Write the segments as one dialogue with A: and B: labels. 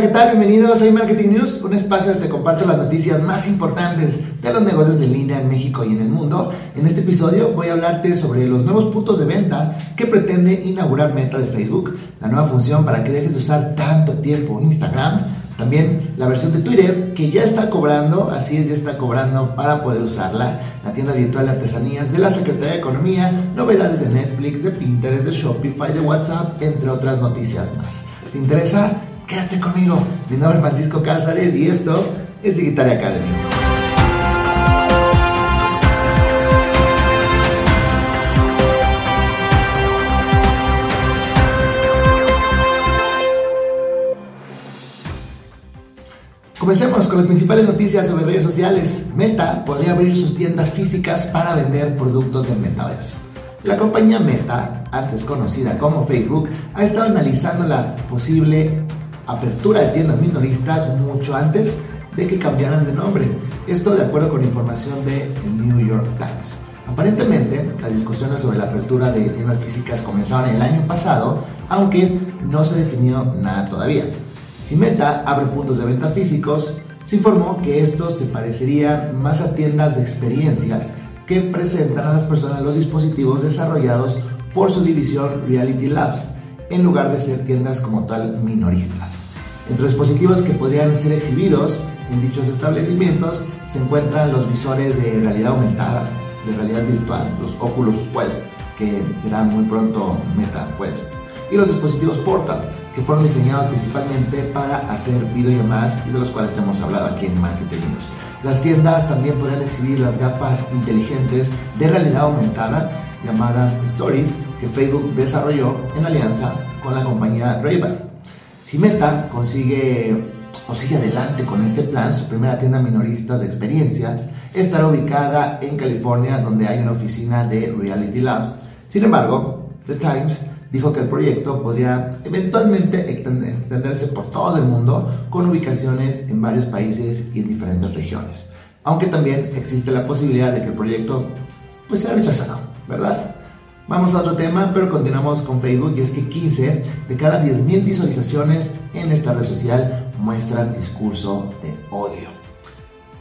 A: ¿qué tal? Bienvenidos a Marketing News, un espacio donde te comparto las noticias más importantes de los negocios en línea en México y en el mundo. En este episodio voy a hablarte sobre los nuevos puntos de venta que pretende inaugurar Meta de Facebook, la nueva función para que dejes de usar tanto tiempo Instagram, también la versión de Twitter que ya está cobrando, así es, ya está cobrando para poder usarla, la tienda virtual de artesanías de la Secretaría de Economía, novedades de Netflix, de Pinterest, de Shopify, de WhatsApp, entre otras noticias más. ¿Te interesa? Quédate conmigo. Mi nombre es Francisco Cázares y esto es Digital Academy. Comencemos con las principales noticias sobre redes sociales. Meta podría abrir sus tiendas físicas para vender productos del metaverso. La compañía Meta, antes conocida como Facebook, ha estado analizando la posible apertura de tiendas minoristas mucho antes de que cambiaran de nombre. Esto de acuerdo con información de New York Times. Aparentemente, las discusiones sobre la apertura de tiendas físicas comenzaron el año pasado, aunque no se definió nada todavía. Si Meta abre puntos de venta físicos, se informó que estos se parecerían más a tiendas de experiencias que presentan a las personas los dispositivos desarrollados por su división Reality Labs, en lugar de ser tiendas como tal minoristas. Entre los dispositivos que podrían ser exhibidos en dichos establecimientos se encuentran los visores de realidad aumentada, de realidad virtual, los Oculus Quest, que serán muy pronto Meta Quest, y los dispositivos Portal, que fueron diseñados principalmente para hacer videollamadas y de los cuales hemos hablado aquí en Marketing News. Las tiendas también podrán exhibir las gafas inteligentes de realidad aumentada llamadas Stories que Facebook desarrolló en alianza con la compañía Ray-Ban. Si Meta consigue o sigue adelante con este plan, su primera tienda minorista de experiencias estará ubicada en California, donde hay una oficina de Reality Labs. Sin embargo, The Times dijo que el proyecto podría eventualmente extenderse por todo el mundo con ubicaciones en varios países y en diferentes regiones. Aunque también existe la posibilidad de que el proyecto pues sea rechazado, ¿verdad? Vamos a otro tema, pero continuamos con Facebook y es que 15 de cada 10.000 visualizaciones en esta red social muestran discurso de odio.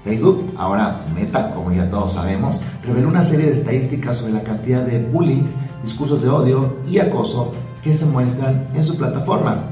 A: Facebook, ahora Meta, como ya todos sabemos, reveló una serie de estadísticas sobre la cantidad de bullying, discursos de odio y acoso que se muestran en su plataforma.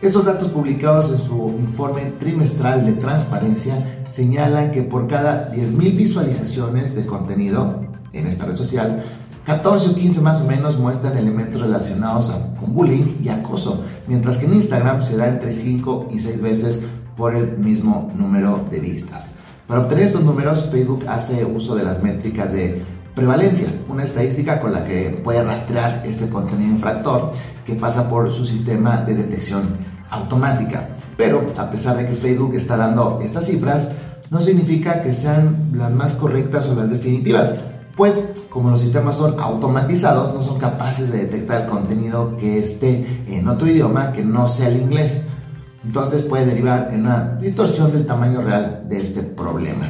A: Estos datos publicados en su informe trimestral de transparencia señalan que por cada 10.000 visualizaciones de contenido en esta red social, 14 o 15 más o menos muestran elementos relacionados con bullying y acoso, mientras que en Instagram se da entre 5 y 6 veces por el mismo número de vistas. Para obtener estos números, Facebook hace uso de las métricas de prevalencia, una estadística con la que puede rastrear este contenido infractor que pasa por su sistema de detección automática. Pero a pesar de que Facebook está dando estas cifras, no significa que sean las más correctas o las definitivas, pues como los sistemas son automatizados, no son capaces de detectar el contenido que esté en otro idioma que no sea el inglés. Entonces puede derivar en una distorsión del tamaño real de este problema.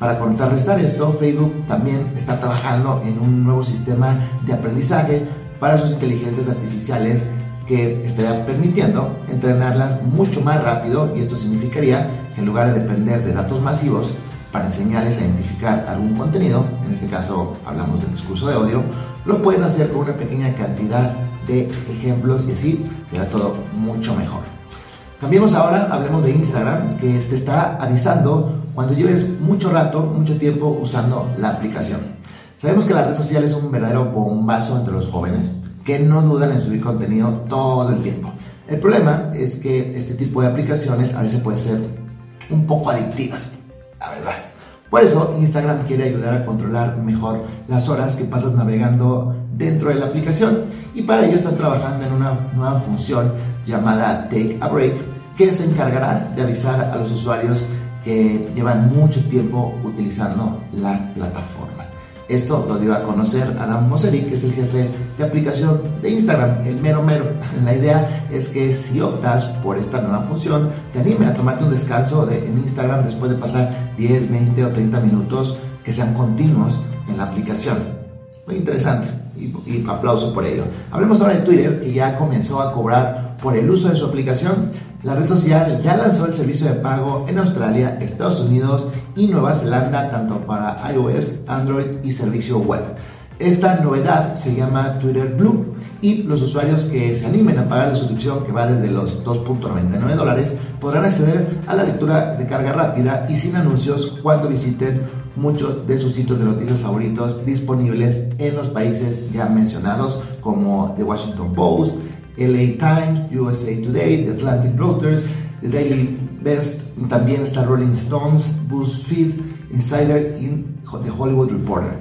A: Para contrarrestar esto, Facebook también está trabajando en un nuevo sistema de aprendizaje para sus inteligencias artificiales que estaría permitiendo entrenarlas mucho más rápido y esto significaría que en lugar de depender de datos masivos, para enseñarles a identificar algún contenido, en este caso hablamos del discurso de odio, lo pueden hacer con una pequeña cantidad de ejemplos y así será todo mucho mejor. Cambiemos ahora, hablemos de Instagram, que te está avisando cuando lleves mucho rato, mucho tiempo usando la aplicación. Sabemos que la red social es un verdadero bombazo entre los jóvenes, que no dudan en subir contenido todo el tiempo. El problema es que este tipo de aplicaciones a veces pueden ser un poco adictivas la verdad. Por eso Instagram quiere ayudar a controlar mejor las horas que pasas navegando dentro de la aplicación y para ello están trabajando en una nueva función llamada Take a Break que se encargará de avisar a los usuarios que llevan mucho tiempo utilizando la plataforma. Esto lo dio a conocer Adam Mosseri, que es el jefe de aplicación de Instagram, el mero mero. La idea es que si optas por esta nueva función, te anime a tomarte un descanso en Instagram después de pasar 10, 20 o 30 minutos que sean continuos en la aplicación. Muy interesante y, y aplauso por ello. Hablemos ahora de Twitter, que ya comenzó a cobrar por el uso de su aplicación. La red social ya lanzó el servicio de pago en Australia, Estados Unidos y Nueva Zelanda, tanto para iOS, Android y servicio web. Esta novedad se llama Twitter Blue y los usuarios que se animen a pagar la suscripción que va desde los 2.99 dólares podrán acceder a la lectura de carga rápida y sin anuncios cuando visiten muchos de sus sitios de noticias favoritos disponibles en los países ya mencionados como The Washington Post, LA Times, USA Today, The Atlantic Reuters, The Daily Best, también está Rolling Stones, BuzzFeed, Insider y The Hollywood Reporter.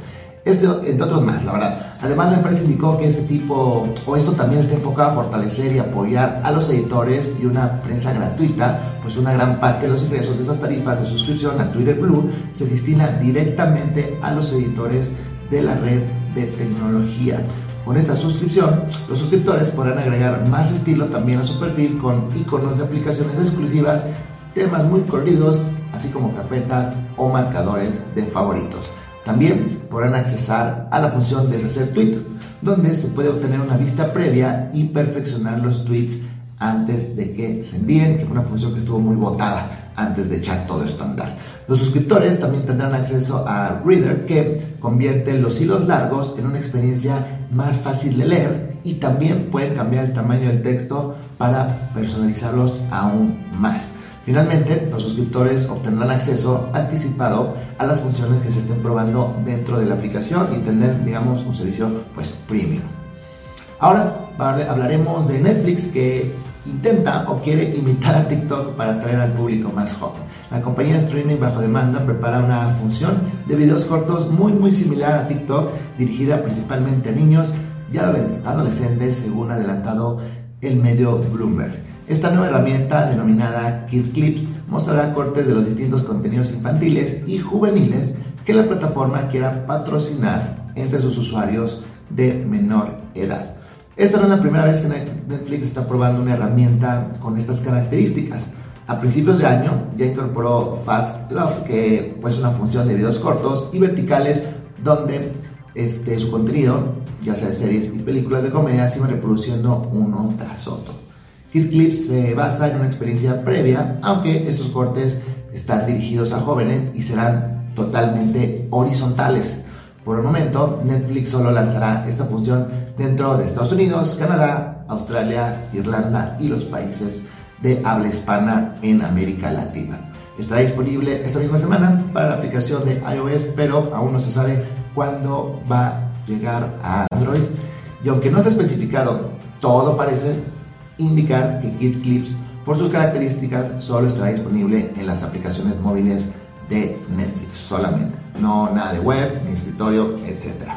A: Este, entre otros más, la verdad. Además, la empresa indicó que este tipo, o esto también está enfocado a fortalecer y apoyar a los editores y una prensa gratuita, pues una gran parte de los ingresos de esas tarifas de suscripción a Twitter Blue se destina directamente a los editores de la red de tecnología. Con esta suscripción, los suscriptores podrán agregar más estilo también a su perfil con iconos de aplicaciones exclusivas, temas muy corridos, así como carpetas o marcadores de favoritos. También podrán accesar a la función deshacer tweet, donde se puede obtener una vista previa y perfeccionar los tweets antes de que se envíen, que fue una función que estuvo muy votada antes de echar todo estándar. Los suscriptores también tendrán acceso a Reader, que convierte los hilos largos en una experiencia más fácil de leer y también pueden cambiar el tamaño del texto para personalizarlos aún más. Finalmente, los suscriptores obtendrán acceso anticipado a las funciones que se estén probando dentro de la aplicación y tener, digamos, un servicio pues premium. Ahora hablaremos de Netflix que intenta o quiere imitar a TikTok para atraer al público más joven. La compañía de streaming bajo demanda prepara una función de videos cortos muy muy similar a TikTok, dirigida principalmente a niños y adolescentes, según adelantado el medio Bloomberg. Esta nueva herramienta, denominada Kid Clips, mostrará cortes de los distintos contenidos infantiles y juveniles que la plataforma quiera patrocinar entre sus usuarios de menor edad. Esta no es la primera vez que Netflix está probando una herramienta con estas características. A principios de año ya incorporó Fast Loves, que es pues, una función de videos cortos y verticales donde este, su contenido, ya sea series y películas de comedia, se va reproduciendo uno tras otro. Kid Clips se basa en una experiencia previa, aunque estos cortes están dirigidos a jóvenes y serán totalmente horizontales. Por el momento, Netflix solo lanzará esta función dentro de Estados Unidos, Canadá, Australia, Irlanda y los países de habla hispana en América Latina. Estará disponible esta misma semana para la aplicación de iOS, pero aún no se sabe cuándo va a llegar a Android. Y aunque no se ha especificado, todo parece indicar que Kid Clips, por sus características, solo estará disponible en las aplicaciones móviles de Netflix solamente. No nada de web, ni escritorio, etc.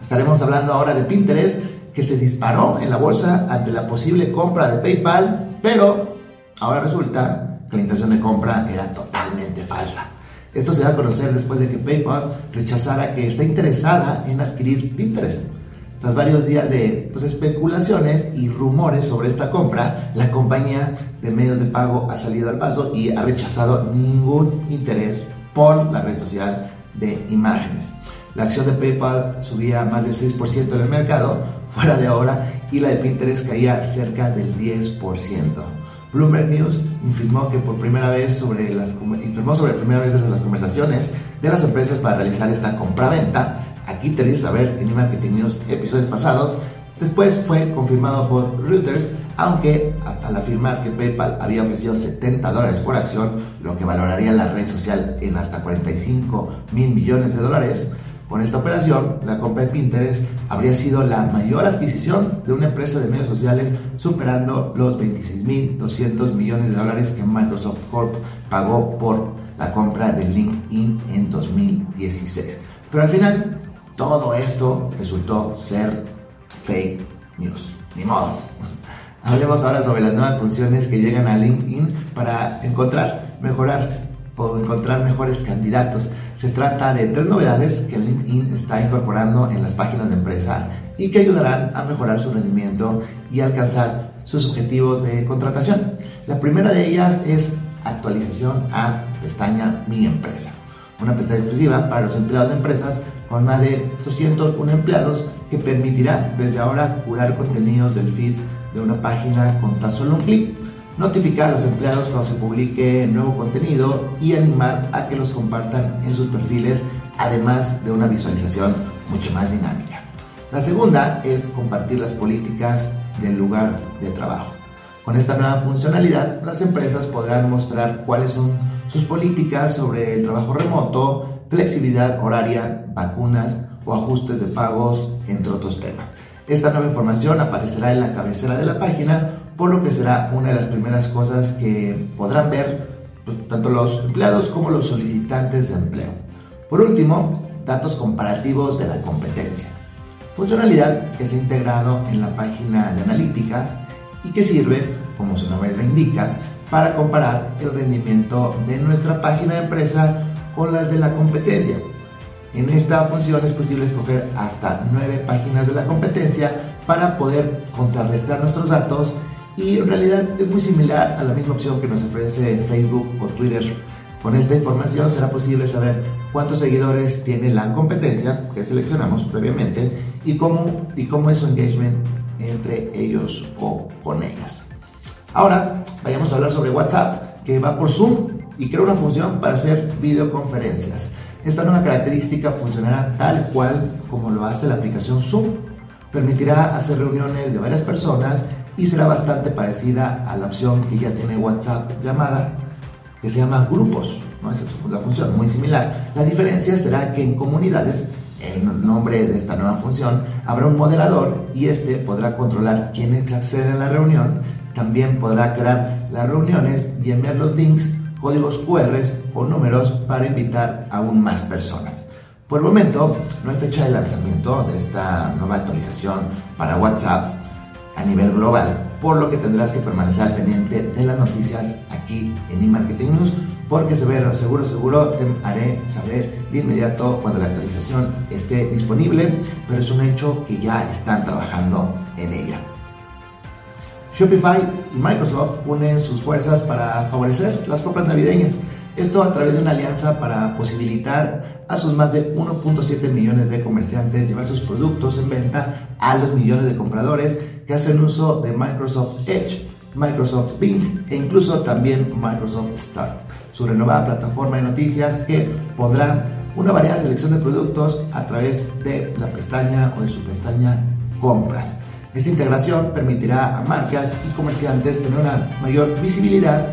A: Estaremos hablando ahora de Pinterest, que se disparó en la bolsa ante la posible compra de PayPal, pero ahora resulta que la intención de compra era totalmente falsa. Esto se va a conocer después de que PayPal rechazara que está interesada en adquirir Pinterest. Tras varios días de pues, especulaciones y rumores sobre esta compra, la compañía de medios de pago ha salido al paso y ha rechazado ningún interés por la red social de imágenes. La acción de PayPal subía más del 6% en el mercado fuera de ahora y la de Pinterest caía cerca del 10%. Bloomberg News informó que por primera vez sobre las informó sobre primera vez las conversaciones de las empresas para realizar esta compraventa Aquí tenéis a ver en Marketing News episodios pasados. Después fue confirmado por Reuters, aunque al afirmar que PayPal había ofrecido 70 dólares por acción, lo que valoraría la red social en hasta 45 mil millones de dólares, con esta operación, la compra de Pinterest habría sido la mayor adquisición de una empresa de medios sociales, superando los 26.200 millones de dólares que Microsoft Corp pagó por la compra de LinkedIn en 2016. Pero al final, todo esto resultó ser fake news. Ni modo. Hablemos ahora sobre las nuevas funciones que llegan a LinkedIn para encontrar, mejorar o encontrar mejores candidatos. Se trata de tres novedades que LinkedIn está incorporando en las páginas de empresa y que ayudarán a mejorar su rendimiento y alcanzar sus objetivos de contratación. La primera de ellas es actualización a pestaña Mi Empresa, una pestaña exclusiva para los empleados de empresas con más de 201 empleados que permitirá desde ahora curar contenidos del feed de una página con tan solo un clic. notificar a los empleados cuando se publique nuevo contenido y animar a que los compartan en sus perfiles, además de una visualización mucho más dinámica. La segunda es compartir las políticas del lugar de trabajo. Con esta nueva funcionalidad, las empresas podrán mostrar cuáles son sus políticas sobre el trabajo remoto, flexibilidad horaria, vacunas o ajustes de pagos, entre otros temas. Esta nueva información aparecerá en la cabecera de la página, por lo que será una de las primeras cosas que podrán ver pues, tanto los empleados como los solicitantes de empleo. Por último, datos comparativos de la competencia. Funcionalidad que se ha integrado en la página de analíticas y que sirve, como su nombre lo indica, para comparar el rendimiento de nuestra página de empresa con las de la competencia. En esta función es posible escoger hasta nueve páginas de la competencia para poder contrarrestar nuestros datos y en realidad es muy similar a la misma opción que nos ofrece Facebook o Twitter. Con esta información será posible saber cuántos seguidores tiene la competencia que seleccionamos previamente y cómo, y cómo es su engagement entre ellos o con ellas. Ahora vayamos a hablar sobre WhatsApp que va por Zoom y crea una función para hacer videoconferencias. Esta nueva característica funcionará tal cual como lo hace la aplicación Zoom. Permitirá hacer reuniones de varias personas y será bastante parecida a la opción que ya tiene WhatsApp llamada, que se llama grupos. ¿no? Esa es la función, muy similar. La diferencia será que en comunidades el nombre de esta nueva función, habrá un moderador y este podrá controlar quiénes acceden a la reunión. También podrá crear las reuniones y enviar los links, códigos QR o números para invitar aún más personas. Por el momento, no hay fecha de lanzamiento de esta nueva actualización para WhatsApp a nivel global, por lo que tendrás que permanecer al pendiente de las noticias aquí en eMarketing News porque seguro, seguro, seguro te haré saber de inmediato cuando la actualización esté disponible, pero es un hecho que ya están trabajando en ella. Shopify y Microsoft unen sus fuerzas para favorecer las compras navideñas. Esto a través de una alianza para posibilitar a sus más de 1.7 millones de comerciantes llevar sus productos en venta a los millones de compradores que hacen uso de Microsoft Edge, Microsoft Bing e incluso también Microsoft Start su renovada plataforma de noticias que pondrá una variada selección de productos a través de la pestaña o de su pestaña compras. Esta integración permitirá a marcas y comerciantes tener una mayor visibilidad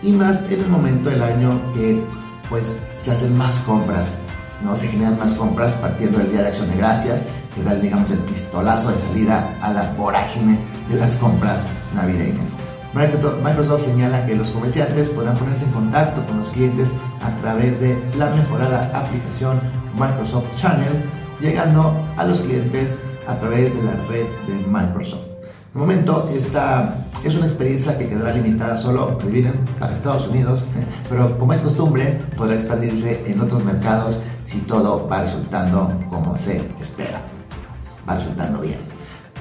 A: y más en el momento del año que pues se hacen más compras, no se generan más compras partiendo del Día de Acción de Gracias, que da digamos el pistolazo de salida a la vorágine de las compras navideñas. Microsoft señala que los comerciantes podrán ponerse en contacto con los clientes a través de la mejorada aplicación Microsoft Channel, llegando a los clientes a través de la red de Microsoft. De momento, esta es una experiencia que quedará limitada solo, adivinen, para Estados Unidos, pero como es costumbre, podrá expandirse en otros mercados si todo va resultando como se espera. Va resultando bien.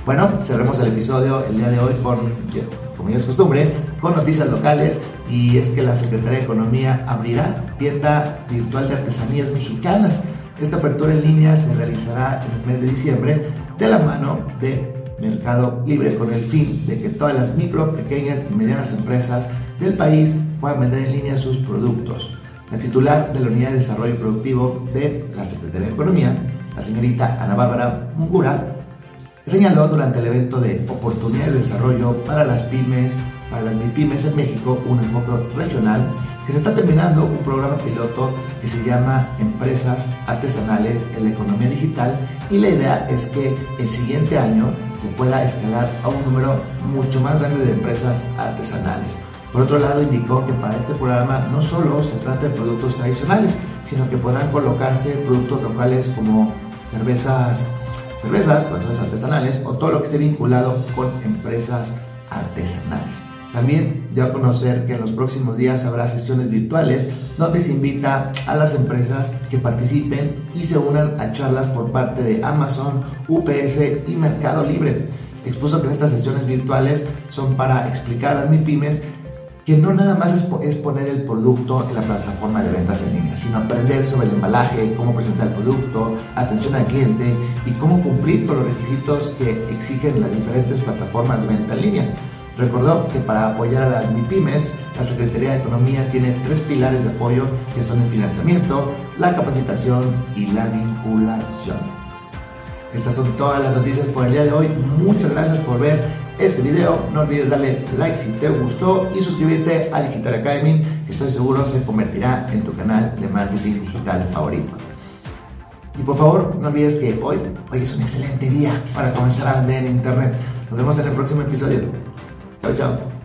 A: Bueno, cerremos el episodio el día de hoy con como ya es costumbre, con noticias locales y es que la Secretaría de Economía abrirá tienda virtual de artesanías mexicanas. Esta apertura en línea se realizará en el mes de diciembre de la mano de Mercado Libre con el fin de que todas las micro, pequeñas y medianas empresas del país puedan vender en línea sus productos. La titular de la Unidad de Desarrollo Productivo de la Secretaría de Economía, la señorita Ana Bárbara Mungura, señaló durante el evento de Oportunidades de Desarrollo para las Pymes, para las MIPYMES en México, un enfoque regional, que se está terminando un programa piloto que se llama Empresas Artesanales en la Economía Digital y la idea es que el siguiente año se pueda escalar a un número mucho más grande de empresas artesanales. Por otro lado, indicó que para este programa no solo se trata de productos tradicionales, sino que podrán colocarse productos locales como cervezas cervezas, cervezas artesanales o todo lo que esté vinculado con empresas artesanales. También ya conocer que en los próximos días habrá sesiones virtuales donde se invita a las empresas que participen y se unan a charlas por parte de Amazon, UPS y Mercado Libre. Expuso que estas sesiones virtuales son para explicar a las MIPIMES que no nada más es, poner el producto en la plataforma de ventas en línea, sino aprender sobre el embalaje, cómo presentar el producto, atención al cliente y cómo cumplir con los requisitos que exigen las diferentes plataformas de venta en línea. Recordó que para apoyar a las MIPIMES, la Secretaría de Economía tiene tres pilares de apoyo que son el financiamiento, la capacitación y la vinculación. Estas son todas las noticias por el día de hoy. Muchas gracias por ver este video. No olvides darle like si te gustó y suscribirte a Digital Academy, que estoy seguro se convertirá en tu canal de marketing digital favorito. Y por favor, no olvides que hoy, hoy es un excelente día para comenzar a vender en Internet. Nos vemos en el próximo episodio. 的家伙